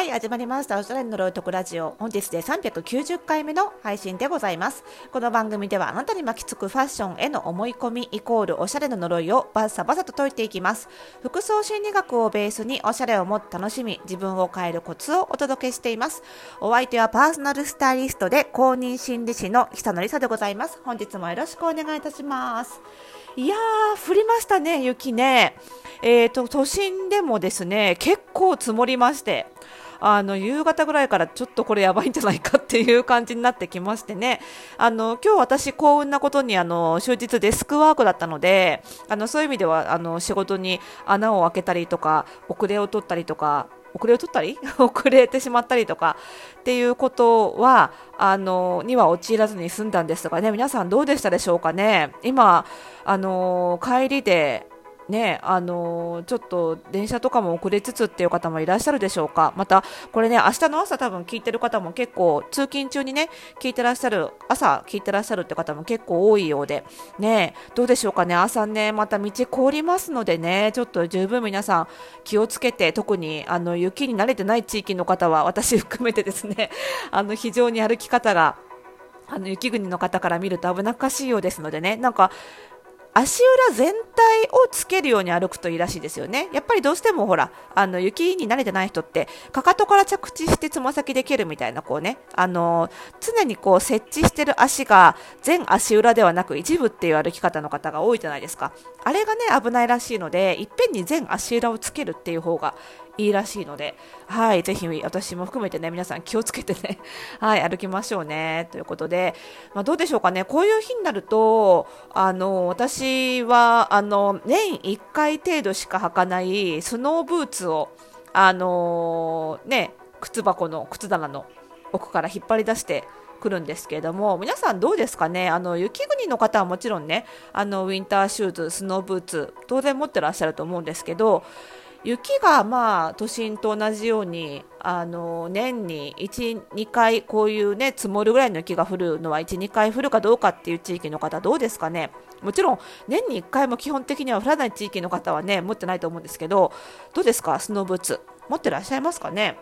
はい、始まりました。オーストラリアのロイトクラジオ。本日で390回目の配信でございます。この番組ではあなたに巻きつくファッションへの思い込みイコールおしゃれの呪いをバッサバサと解いていきます。服装心理学をベースにおしゃれをもっと楽しみ、自分を変えるコツをお届けしています。お相手はパーソナルスタイリストで公認心理師の久野里沙でございます。本日もよろしくお願いいたします。いやー、降りましたね、雪ね。えーと、都心でもですね、結構積もりまして、あの夕方ぐらいからちょっとこれやばいんじゃないかっていう感じになってきましてね。あの今日私幸運なことにあの終日デスクワークだったのであのそういう意味ではあの仕事に穴を開けたりとか遅れを取ったりとか遅れを取ったり？遅れてしまったりとかっていうことはあのには陥らずに済んだんですがね。皆さんどうでしたでしょうかね？今あの帰りでね、あのー、ちょっと電車とかも遅れつつっていう方もいらっしゃるでしょうか。また、これね、明日の朝多分聞いてる方も結構、通勤中にね、聞いてらっしゃる、朝聞いてらっしゃるって方も結構多いようで、ね、どうでしょうかね、朝ね、また道凍りますのでね、ちょっと十分皆さん気をつけて、特にあの雪に慣れてない地域の方は、私含めてですね、あの非常に歩き方が、あの雪国の方から見ると危なっかしいようですのでね、なんか足裏全体をつけるように歩くといいらしいですよね。やっぱりどうしてもほら、あの雪に慣れてない人って、かかとから着地してつま先で蹴るみたいな、こうね、あの常にこう設置してる足が全足裏ではなく一部っていう歩き方の方が多いじゃないですか。あれがね、危ないらしいので、いっぺんに全足裏をつけるっていう方がいいらしいので、はい、ぜひ私も含めてね、皆さん気をつけてね、はい、歩きましょうね、ということで、まあ、どうでしょうかね、こういう日になると、あの、私は、あの、年1回程度しか履かないスノーブーツを、あのね、靴箱の靴棚の奥から引っ張り出してくるんですけれども皆さんどうですかねあの雪国の方はもちろんねあのウィンターシューズスノーブーツ当然持ってらっしゃると思うんですけど雪がまあ都心と同じようにあの年に1、2回こういうね積もるぐらいの雪が降るのは1、2回降るかどうかっていう地域の方どうですかね？もちろん年に1回も基本的には降らない地域の方はね持ってないと思うんですけどどうですか？スノーブーツ。持ってらっしゃいますかね？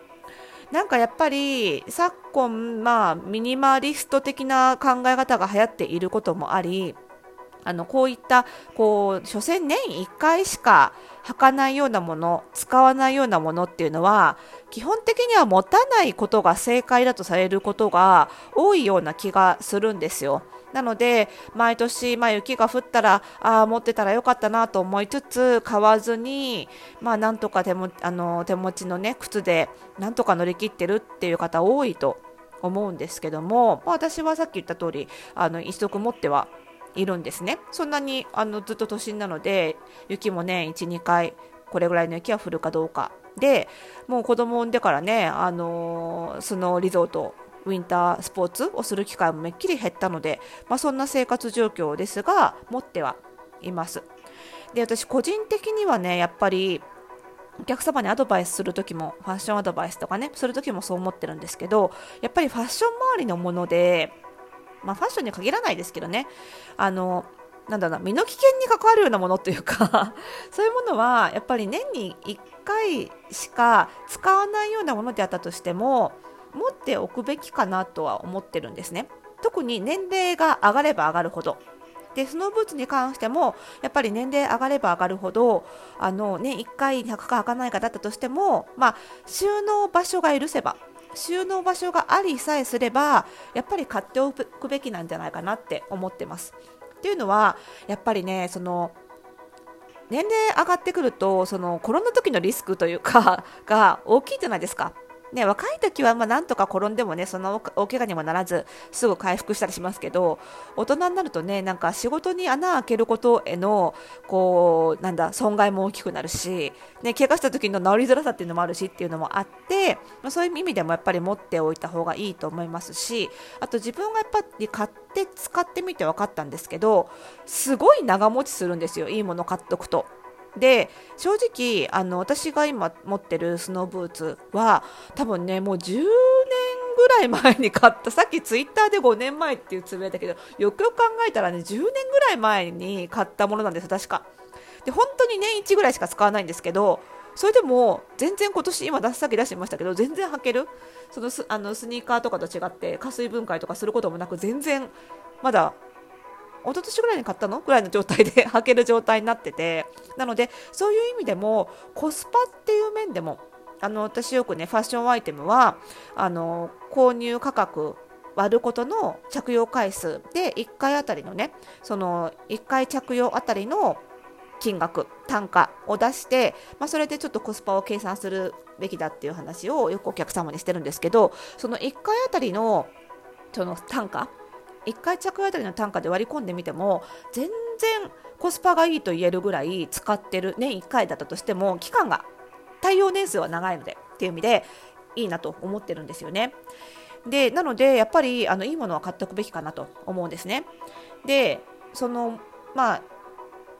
なんかやっぱり昨今まあミニマリスト的な考え方が流行っていることもありあのこういったこう所詮年1回しか履かないようなもの使わないようなものっていうのは基本的には持たないことが正解だとされることが多いような気がするんですよ。なので毎年、まあ、雪が降ったらあ持ってたらよかったなと思いつつ買わずに、まあ、なんとか手もあの手持ちの、ね、靴でなんとか乗り切ってるっていう方多いと思うんですけども、まあ、私はさっき言った通りあの一足持ってはいるんですね。そんなにあのずっと都心なので雪もね1、2回これぐらいの雪は降るかどうかでもう子供産んでからね、あのー、スノーリゾートウィンタースポーツをする機会もめっきり減ったので、まあ、そんな生活状況ですが持ってはいます。で私個人的にはねやっぱりお客様にアドバイスするときもファッションアドバイスとかねするときもそう思ってるんですけどやっぱりファッション周りのものでまあ、ファッションに限らないですけどね。あのなんだろう身の危険に関わるようなものというか そういうものはやっぱり年に1回しか使わないようなものであったとしても持っておくべきかなとは思ってるんですね。特に年齢が上がれば上がるほど。でスノーブーツに関してもやっぱり年齢上がれば上がるほどあの、ね、1回100か履かないかだったとしても、まあ、収納場所が許せば収納場所がありさえすればやっぱり買っておくべきなんじゃないかなって思ってます。っていうのはやっぱりねその年齢上がってくるとそのコロナ時のリスクというかが大きいじゃないですか。ね、若い時はまあなんとか転んでもねそんな大怪我にもならずすぐ回復したりしますけど大人になるとねなんか仕事に穴を開けることへのこうなんだ損害も大きくなるし、ね、怪我した時の治りづらさっていうのもあるしっていうのもあって、まあ、そういう意味でもやっぱり持っておいた方がいいと思いますしあと自分がやっぱり買って使ってみて分かったんですけどすごい長持ちするんですよいいもの買っておくと。で正直あの私が今持ってるスノーブーツは多分ねもう10年ぐらい前に買った。さっきツイッターで5年前っていうつぶやいたけどよくよく考えたらね10年ぐらい前に買ったものなんです確か。で本当に年1ぐらいしか使わないんですけどそれでも全然今年今さっき出してましたけど全然履ける。そのスあのスニーカーとかと違って加水分解とかすることもなく全然まだ一昨年ぐらいに買ったの？ぐらいの状態で 履ける状態になってて。なのでそういう意味でもコスパっていう面でもあの私よくねファッションアイテムはあの購入価格割ることの着用回数で1回あたりのねその1回着用あたりの金額単価を出して、まあ、それでちょっとコスパを計算するべきだっていう話をよくお客様にしてるんですけどその1回あたりのその単価1回着用あたりの単価で割り込んでみても全然コスパがいいと言えるぐらい使ってる年1回だったとしても期間が対応年数は長いのでっていう意味でいいなと思ってるんですよね。でなのでやっぱりあのいいものは買っておくべきかなと思うんですね。でそのまあ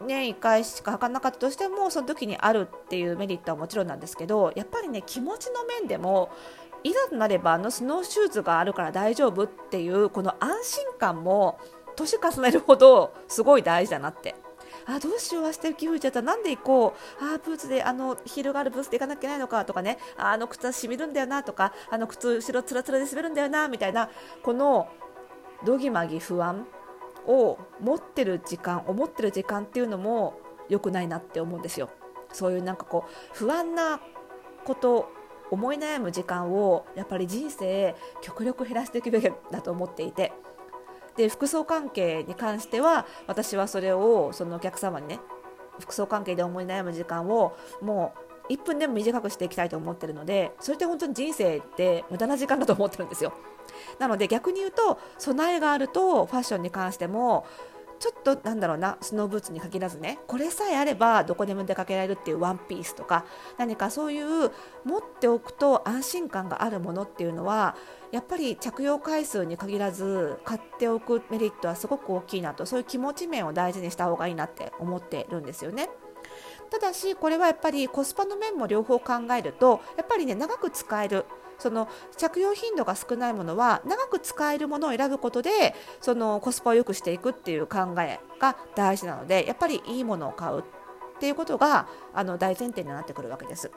年1回しか履かなかったとしてもその時にあるっていうメリットはもちろんなんですけどやっぱりね気持ちの面でもいざとなればあのスノーシューズがあるから大丈夫っていうこの安心感も年重ねるほどすごい大事だなって。あどうしよう明日雪降っちゃったなんで行こうあブーツであのヒールがあるブーツで行かなきゃいけないのかとかね。あの靴はしみるんだよなとか。あの靴後ろつらつらで滑るんだよなみたいなこのどぎまぎ不安を持ってる時間思ってる時間っていうのも良くないなって思うんですよ。そういうなんかこう不安なこと思い悩む時間をやっぱり人生極力減らしていくべきだと思っていて。で服装関係に関しては私はそれをそのお客様にね服装関係で思い悩む時間をもう1分でも短くしていきたいと思ってるのでそれって本当に人生って無駄な時間だと思ってるんですよ。なので逆に言うと備えがあるとファッションに関してもちょっとなんだろうなスノーブーツに限らずねこれさえあればどこでも出かけられるっていうワンピースとか何かそういう持っておくと安心感があるものっていうのはやっぱり着用回数に限らず買っておくメリットはすごく大きいなとそういう気持ち面を大事にした方がいいなって思ってるんですよね。ただしこれはやっぱりコスパの面も両方考えるとやっぱりね長く使えるその着用頻度が少ないものは長く使えるものを選ぶことでそのコスパを良くしていくっていう考えが大事なのでやっぱりいいものを買うっていうことがあの大前提になってくるわけです。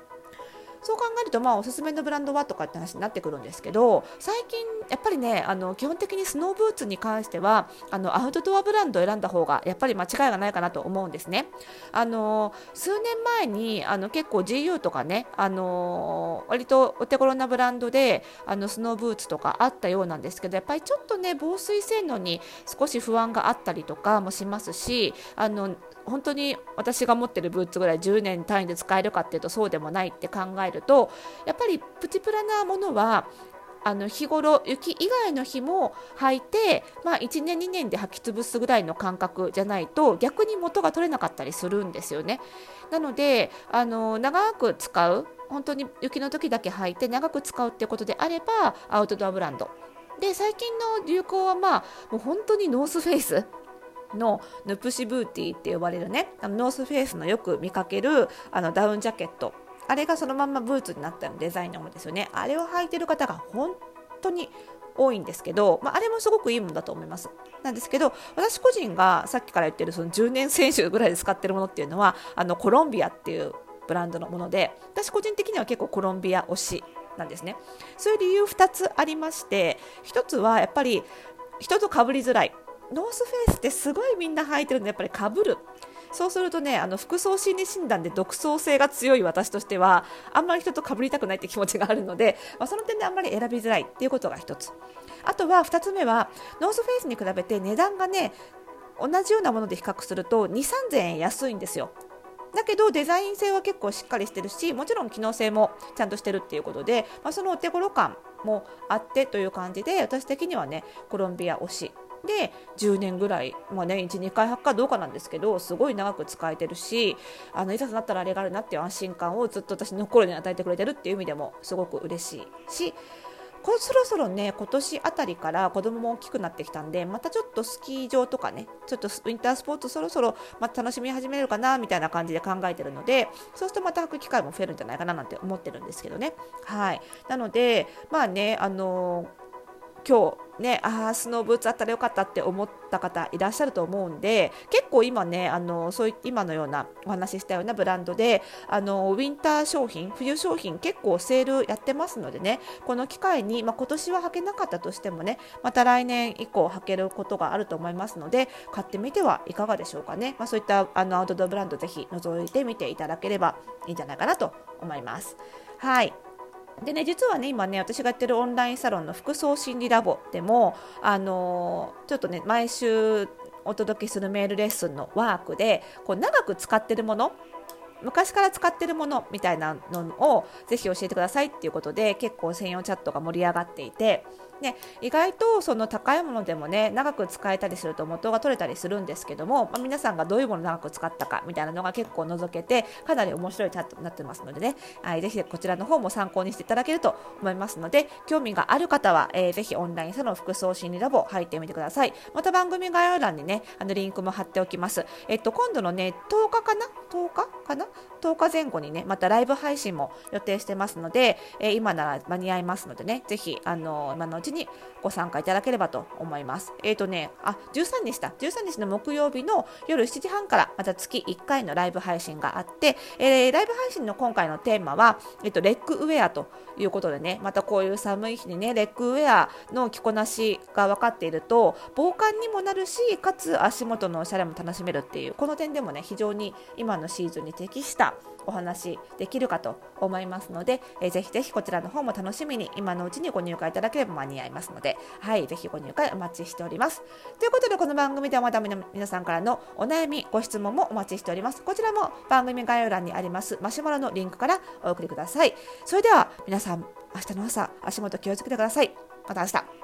そう考えると、まあ、おすすめのブランドはとかって話になってくるんですけど最近、やっぱりねあの基本的にスノーブーツに関してはあのアウトドアブランドを選んだ方がやっぱり間違いがないかなと思うんですね。あの数年前にあの結構 GU とかねあの割とお手頃なブランドであのスノーブーツとかあったようなんですけどやっぱりちょっとね防水性能に少し不安があったりとかもしますしあの本当に私が持ってるブーツぐらい10年単位で使えるかっていうとそうでもないって考えるとやっぱりプチプラなものはあの日頃雪以外の日も履いて、まあ、1年2年で履き潰すぐらいの感覚じゃないと逆に元が取れなかったりするんですよね。なのであの長く使う本当に雪の時だけ履いて長く使うってことであればアウトドアブランドで最近の流行はまあもう本当にノースフェイスのヌプシブーティーって呼ばれるねあのノースフェイスのよく見かけるあのダウンジャケットあれがそのままブーツになったデザインのものですよね。あれを履いてる方が本当に多いんですけど、まあ、あれもすごくいいものだと思います。なんですけど私個人がさっきから言ってるその10年選手ぐらいで使ってるものっていうのはあのコロンビアっていうブランドのもので私個人的には結構コロンビア推しなんですね。そういう理由2つありまして1つはやっぱり人と被りづらい。ノースフェイスってすごいみんな履いてるんでやっぱりかぶる。そうするとねあの服装心理診断で独創性が強い私としてはあんまり人と被りたくないって気持ちがあるので、まあ、その点であんまり選びづらいっていうことが1つ。あとは2つ目はノースフェイスに比べて値段がね同じようなもので比較すると2 3 0円安いんですよ。だけどデザイン性は結構しっかりしてるしもちろん機能性もちゃんとしてるっていうことで、まあ、そのお手頃感もあってという感じで私的にはねコロンビア推し。で10年ぐらい、まあね、12回履くかどうかなんですけどすごい長く使えてるしあのいざとなったらあれがあるなっていう安心感をずっと私の頃に与えてくれてるっていう意味でもすごく嬉しいしこそろそろね今年あたりから子供も大きくなってきたんでまたちょっとスキー場とかねちょっとウィンタースポーツそろそろまた楽しみ始めるかなみたいな感じで考えてるのでそうするとまた履く機会も増えるんじゃないかななんて思ってるんですけどね。はい。なのでまあねあのー今日ねああスノーブーツあったらよかったって思った方いらっしゃると思うんで結構今ねあのそうい今のようなお話ししたようなブランドであのウィンター商品冬商品結構セールやってますのでねこの機会に、まあ、今年は履けなかったとしてもねまた来年以降履けることがあると思いますので買ってみてはいかがでしょうかね、まあ、そういったあのアウトドアブランドぜひ覗いてみていただければいいんじゃないかなと思います。はいでね実はね今ね私がやってるオンラインサロンの服装心理ラボでもあのー、ちょっとね毎週お届けするメールレッスンのワークでこう長く使ってるもの昔から使ってるものみたいなのをぜひ教えてくださいっていうことで結構専用チャットが盛り上がっていてね、意外とその高いものでもね長く使えたりすると元が取れたりするんですけども、まあ、皆さんがどういうものを長く使ったかみたいなのが結構覗けてかなり面白いチャットになってますのでね、はい、ぜひこちらの方も参考にしていただけると思いますので興味がある方は、えー、ぜひオンラインサロン服装心理ラボ入ってみてください。また番組概要欄にねあのリンクも貼っておきます。えっと今度のね10日かな？10日かな？10日前後にねまたライブ配信も予定してますので、えー、今なら間に合いますのでねぜひあの今のうちにご参加いただければと思います。えっ、ー、とね、あ、13日だ。13日の木曜日の夜7時半からまた月1回のライブ配信があって、えー、ライブ配信の今回のテーマは、えっ、ー、と、レッグウェアということでね、またこういう寒い日にね、レッグウェアの着こなしが分かっていると、防寒にもなるし、かつ足元のおしゃれも楽しめるっていう、この点でもね、非常に今のシーズンに適したお話できるかと思いますので、えー、ぜひぜひこちらの方も楽しみに今のうちにご入会いただければ間に合いますので、はい、ぜひご入会お待ちしております。ということでこの番組ではまだ皆さんからのお悩み、ご質問もお待ちしております。こちらも番組概要欄にありますマシュマロのリンクからお送りください。それでは皆さん、明日の朝、足元気をつけてください。また明日。